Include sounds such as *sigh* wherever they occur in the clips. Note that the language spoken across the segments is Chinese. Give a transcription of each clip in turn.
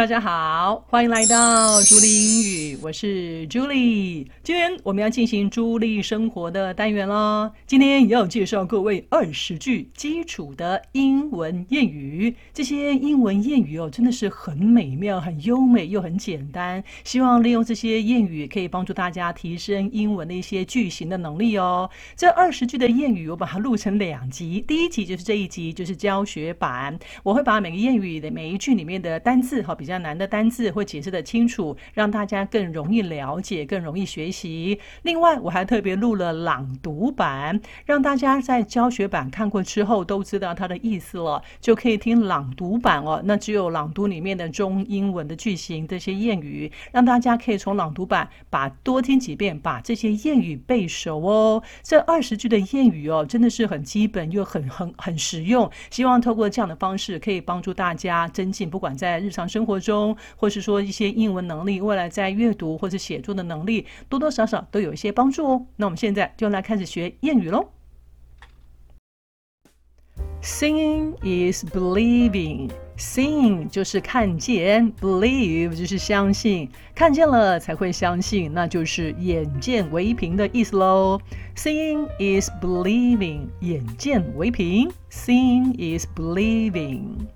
大家好，欢迎来到朱莉英语，我是朱莉。今天我们要进行朱莉生活的单元啦。今天要介绍各位二十句基础的英文谚语。这些英文谚语哦，真的是很美妙、很优美又很简单。希望利用这些谚语，可以帮助大家提升英文的一些句型的能力哦。这二十句的谚语，我把它录成两集。第一集就是这一集，就是教学版。我会把每个谚语的每一句里面的单字哈。比较难的单字会解释得清楚，让大家更容易了解，更容易学习。另外，我还特别录了朗读版，让大家在教学版看过之后都知道它的意思了，就可以听朗读版哦。那只有朗读里面的中英文的句型，这些谚语，让大家可以从朗读版把多听几遍，把这些谚语背熟哦。这二十句的谚语哦，真的是很基本又很很很实用。希望透过这样的方式，可以帮助大家增进，不管在日常生活。中，或是说一些英文能力，未来在阅读或者写作的能力，多多少少都有一些帮助哦。那我们现在就来开始学谚语喽。Seeing is believing. Seeing 就是看见，believe 就是相信，看见了才会相信，那就是眼见为凭的意思喽。Seeing is believing，眼见为凭。Seeing is believing。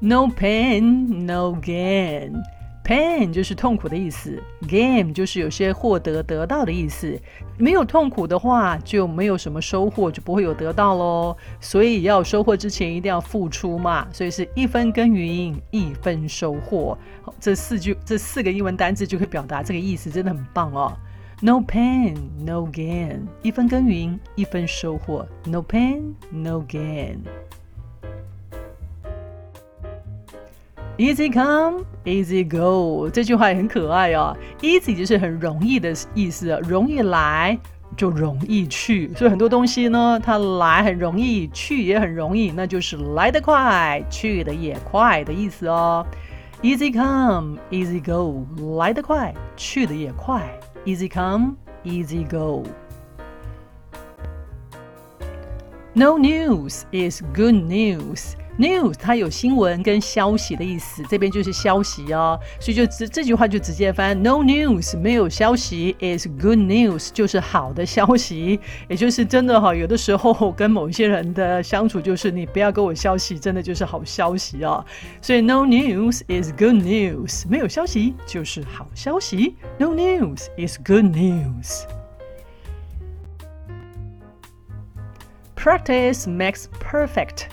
No pain, no gain. Pain 就是痛苦的意思，gain 就是有些获得、得到的意思。没有痛苦的话，就没有什么收获，就不会有得到喽。所以要收获之前，一定要付出嘛。所以是一分耕耘一分收获。这四句、这四个英文单字就可以表达这个意思，真的很棒哦。No pain, no gain. 一分耕耘一分收获。No pain, no gain. Easy come, easy go，这句话也很可爱哦。Easy 就是很容易的意思，容易来就容易去，所以很多东西呢，它来很容易，去也很容易，那就是来得快，去得也快的意思哦。Easy come, easy go，来得快，去得也快。Easy come, easy go。No news is good news。News 它有新闻跟消息的意思，这边就是消息哦，所以就这这句话就直接翻 No news 没有消息 is good news 就是好的消息，也就是真的哈，有的时候跟某些人的相处就是你不要给我消息，真的就是好消息哦。所以 No news is good news 没有消息就是好消息，No news is good news。Practice makes perfect。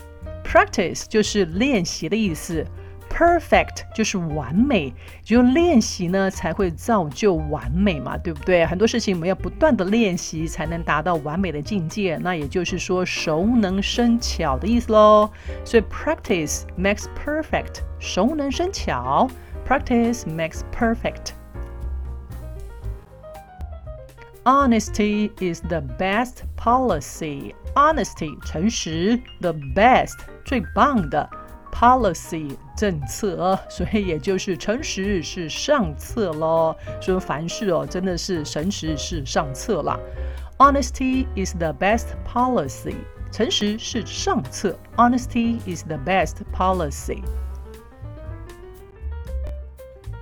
Practice 就是练习的意思，perfect 就是完美，只有练习呢才会造就完美嘛，对不对？很多事情我们要不断的练习才能达到完美的境界，那也就是说熟能生巧的意思喽。所以 practice makes perfect，熟能生巧，practice makes perfect。Honesty is the best policy. Honesty 诚实，the best 最棒的 policy 政策，所以也就是诚实是上策喽。说凡事哦，真的是诚实是上策啦。Honesty is the best policy，诚实是上策。Honesty is the best policy。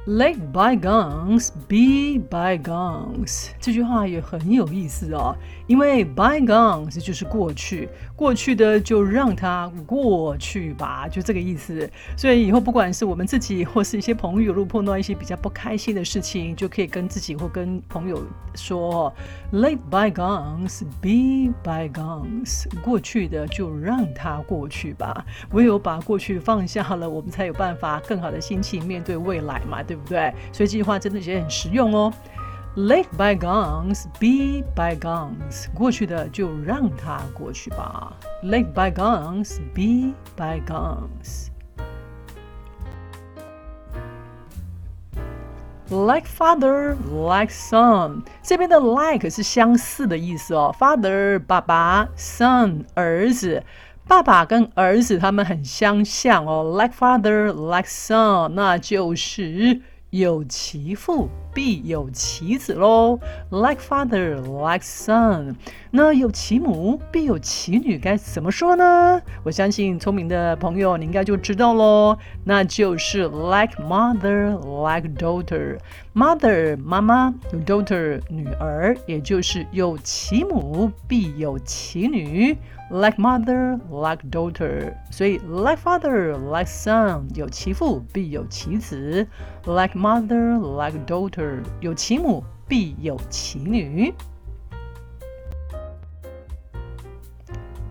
Let bygones be bygones，这句话也很有意思哦。因为 bygones 就是过去，过去的就让它过去吧，就这个意思。所以以后不管是我们自己或是一些朋友，如果碰到一些比较不开心的事情，就可以跟自己或跟朋友说：Let bygones be bygones，过去的就让它过去吧。唯有把过去放下了，我们才有办法更好的心情面对未来嘛。对不对？所以这句话真的也很实用哦。Let bygones be bygones，过去的就让它过去吧。Let bygones be bygones。Like father, like son，这边的 like 是相似的意思哦。Father 爸爸，son 儿子。爸爸跟儿子他们很相像哦，like father, like son，那就是有其父。必有其子喽，like father like son。那有其母必有其女，该怎么说呢？我相信聪明的朋友你应该就知道喽，那就是 like mother like daughter。mother 妈妈，daughter 女儿，也就是有其母必有其女。Like mother, like daughter，所以 like father, like son，有其父必有其子。Like mother, like daughter，有其母必有其女。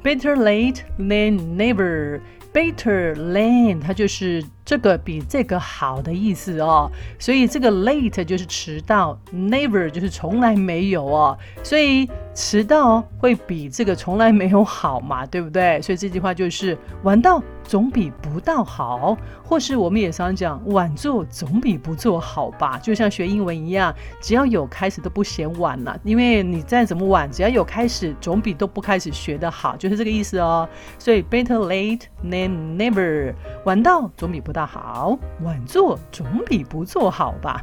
Better late than never。Better than，它就是这个比这个好的意思哦。所以这个 late 就是迟到，never 就是从来没有哦。所以迟到会比这个从来没有好嘛，对不对？所以这句话就是晚到总比不到好，或是我们也常讲晚做总比不做好吧。就像学英文一样，只要有开始都不嫌晚了，因为你再怎么晚，只要有开始，总比都不开始学得好，就是这个意思哦。所以 better late than never，晚到总比不到好，晚做总比不做好吧。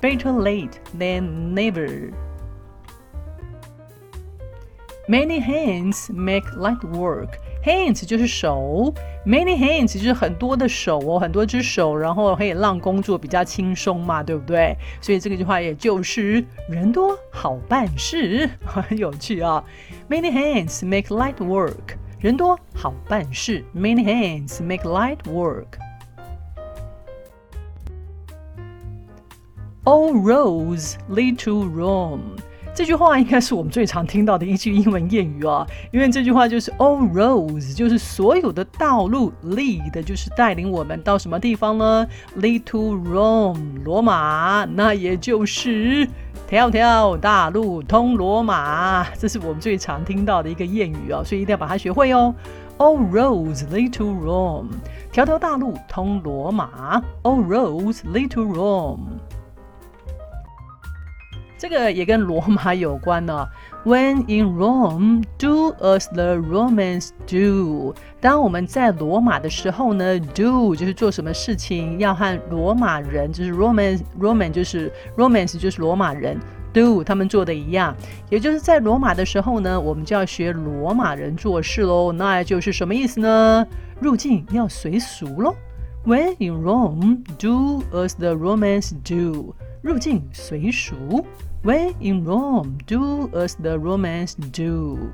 Better late than never。Many hands make light work. Hands 就是手，many hands 就是很多的手哦，很多只手，然后可以让工作比较轻松嘛，对不对？所以这个句话也就是人多好办事，很有趣啊、哦。Many hands *laughs* make light work，人多好办事。Many hands make light work。All roads lead to Rome。 这句话应该是我们最常听到的一句英文谚语啊，因为这句话就是 All roads，就是所有的道路 lead，就是带领我们到什么地方呢？Lead to Rome，罗马，那也就是条条大路通罗马，这是我们最常听到的一个谚语啊，所以一定要把它学会哦。All roads lead to Rome，条条大路通罗马。All roads lead to Rome。这个也跟罗马有关呢。When in Rome, do as the Romans do。当我们在罗马的时候呢，do 就是做什么事情要和罗马人，就是 Roman，Roman 就是 Romans 就是罗马人，do 他们做的一样。也就是在罗马的时候呢，我们就要学罗马人做事喽。那就是什么意思呢？入境要随俗喽。When in Rome, do as the Romans do。入境随俗。When in Rome, do as the Romans do.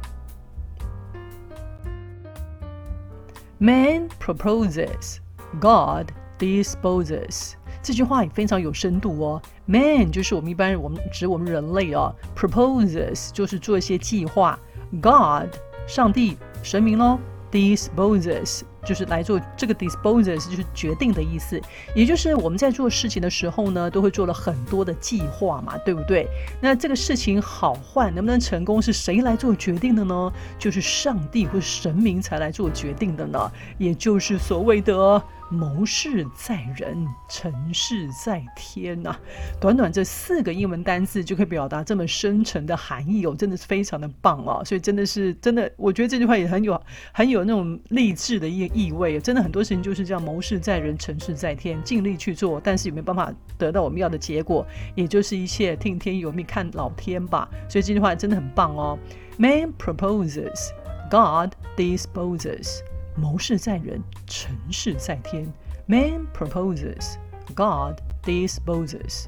Man proposes, God disposes. 这句话也非常有深度哦。Man 就是我们一般人，我们指我们人类哦。Proposes 就是做一些计划。God 上帝神明喽。 Disposes 就是来做这个 disposes 就是决定的意思，也就是我们在做事情的时候呢，都会做了很多的计划嘛，对不对？那这个事情好坏能不能成功，是谁来做决定的呢？就是上帝或神明才来做决定的呢，也就是所谓的。谋事在人，成事在天呐、短短这四个英文单字就可以表达这么深沉的含义哦，真的是非常的棒哦！所以真的是真的，我觉得这句话也很有很有那种励志的意意味。真的很多事情就是这样，谋事在人，成事在天，尽力去做，但是有没有办法得到我们要的结果，也就是一切听天由命，看老天吧。所以这句话真的很棒哦。Man proposes, God disposes. 谋事在人，成事在天。Man proposes, God disposes.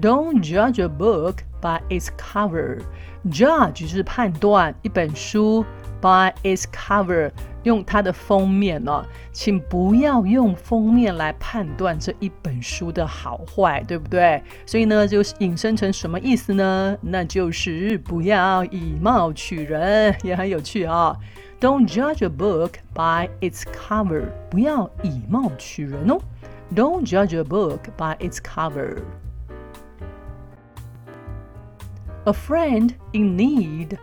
Don't judge a book by its cover. Judge 就是判断一本书。 By its cover，用它的封面哦，请不要用封面来判断这一本书的好坏，对不对？所以呢，就引申成什么意思呢？那就是不要以貌取人，也很有趣啊、哦。Don't judge a book by its cover，不要以貌取人哦。Don't judge a book by its cover。A friend in need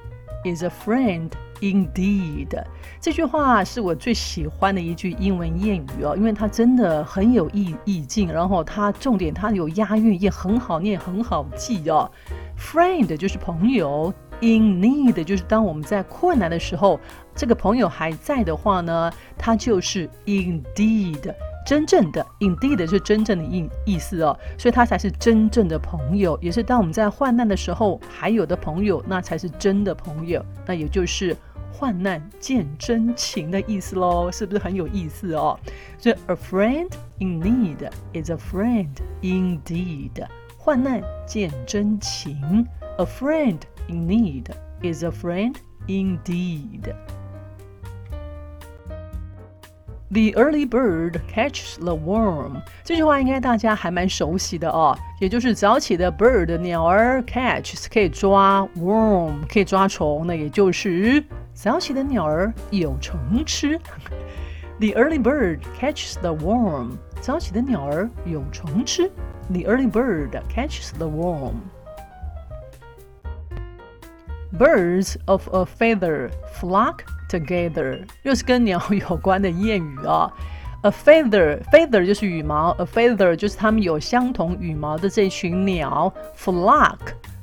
is a friend. Indeed，这句话是我最喜欢的一句英文谚语哦，因为它真的很有意意境，然后它重点它有押韵，也很好念，很好记哦。Friend 就是朋友，In need 就是当我们在困难的时候，这个朋友还在的话呢，它就是 Indeed 真正的，indeed 是真正的意意思哦，所以他才是真正的朋友，也是当我们在患难的时候还有的朋友，那才是真的朋友，那也就是患难见真情的意思喽，是不是很有意思哦？所以 a friend in need is a friend indeed，患难见真情，a friend in need is a friend indeed。The early bird catches the worm。这句话应该大家还蛮熟悉的哦，也就是早起的 bird 鸟儿 catch 可以抓 worm 可以抓虫，那也就是早起的鸟儿有虫吃。The early *laughs* bird catches the worm。早起的鸟儿有虫吃。The early bird catches the worm。Birds of a feather flock together，又是跟鸟有关的谚语啊。A feather，feather 就是羽毛，a feather 就是它们有相同羽毛的这群鸟。Flock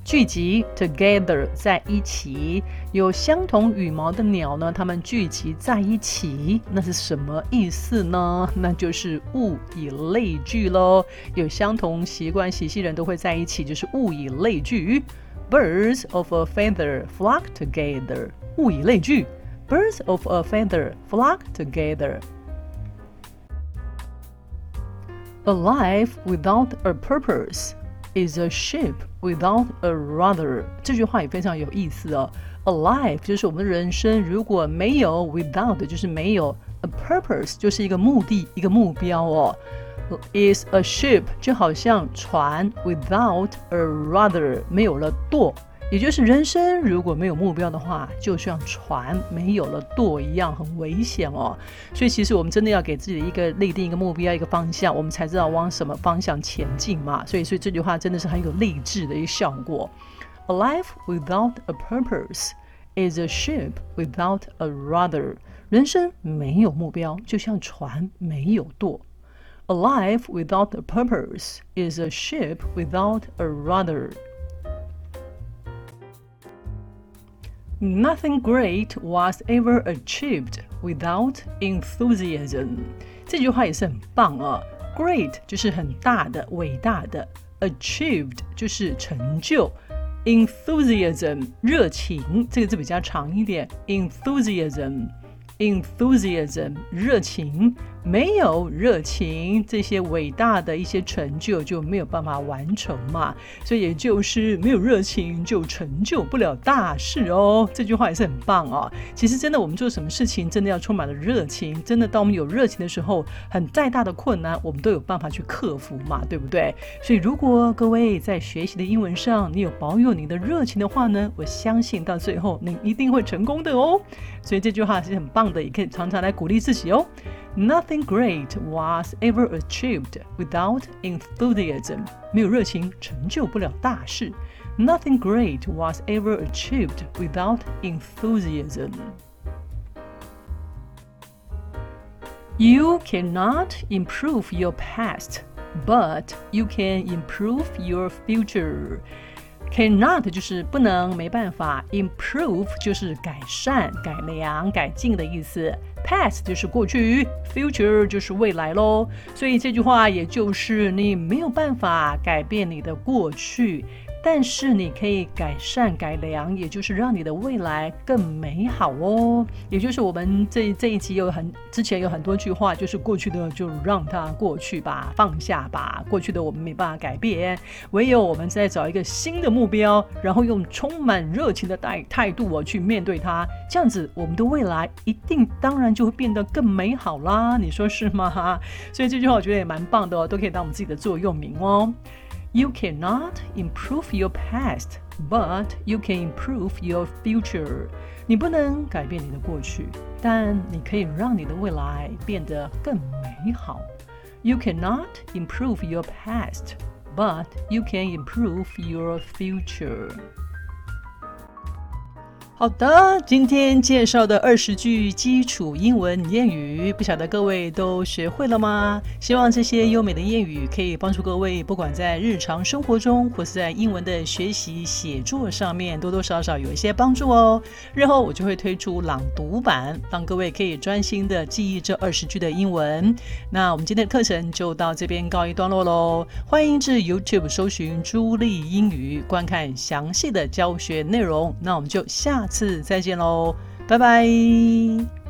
聚集，together 在一起，有相同羽毛的鸟呢，它们聚集在一起，那是什么意思呢？那就是物以类聚喽。有相同习惯习性人都会在一起，就是物以类聚。Birds of a feather flock together，物以类聚。Birds of a feather flock together. A life without a purpose is a ship without a rudder. 这句话也非常有意思哦。A life 就是我们的人生，如果没有 without 就是没有 a purpose 就是一个目的一个目标哦。Is a ship 就好像船 without a rudder 没有了舵。 也就是人生如果没有目标的话，就像船没有了舵一样，很危险哦。所以其实我们真的要给自己一个立定一个目标，一个方向，我们才知道往什么方向前进嘛。所以，所以这句话真的是很有励志的一个效果。A life without a purpose is a ship without a rudder。人生没有目标，就像船没有舵。A life without a purpose is a ship without a rudder。Nothing great was ever achieved without enthusiasm。这句话也是很棒啊。Great 就是很大的、伟大的，achieved 就是成就，enthusiasm 热情这个字比较长一点，enthusiasm。enthusiasm 热情，没有热情，这些伟大的一些成就就没有办法完成嘛。所以也就是没有热情就成就不了大事哦。这句话也是很棒哦。其实真的，我们做什么事情真的要充满了热情。真的，当我们有热情的时候，很再大的困难我们都有办法去克服嘛，对不对？所以如果各位在学习的英文上，你有保有你的热情的话呢，我相信到最后你一定会成功的哦。所以这句话是很棒的。也可以常常来鼓励自己哦。Nothing great was ever achieved without enthusiasm。没有热情，成就不了大事。Nothing great was ever achieved without enthusiasm。You cannot improve your past, but you can improve your future. Cannot 就是不能、没办法，improve 就是改善、改良、改进的意思，past 就是过去，future 就是未来喽。所以这句话也就是你没有办法改变你的过去。但是你可以改善改良，也就是让你的未来更美好哦。也就是我们这这一集有很之前有很多句话，就是过去的就让它过去吧，放下吧。过去的我们没办法改变，唯有我们再找一个新的目标，然后用充满热情的态态度我去面对它。这样子，我们的未来一定当然就会变得更美好啦。你说是吗？哈，所以这句话我觉得也蛮棒的哦，都可以当我们自己的座右铭哦。You cannot improve your past, but you can improve your future. 你不能改变你的过去，但你可以让你的未来变得更美好。You cannot improve your past, but you can improve your future. 好的，今天介绍的二十句基础英文谚语，不晓得各位都学会了吗？希望这些优美的谚语可以帮助各位，不管在日常生活中，或是在英文的学习写作上面，多多少少有一些帮助哦。日后我就会推出朗读版，让各位可以专心的记忆这二十句的英文。那我们今天的课程就到这边告一段落喽。欢迎至 YouTube 搜寻朱莉英语，观看详细的教学内容。那我们就下。次再见喽，拜拜。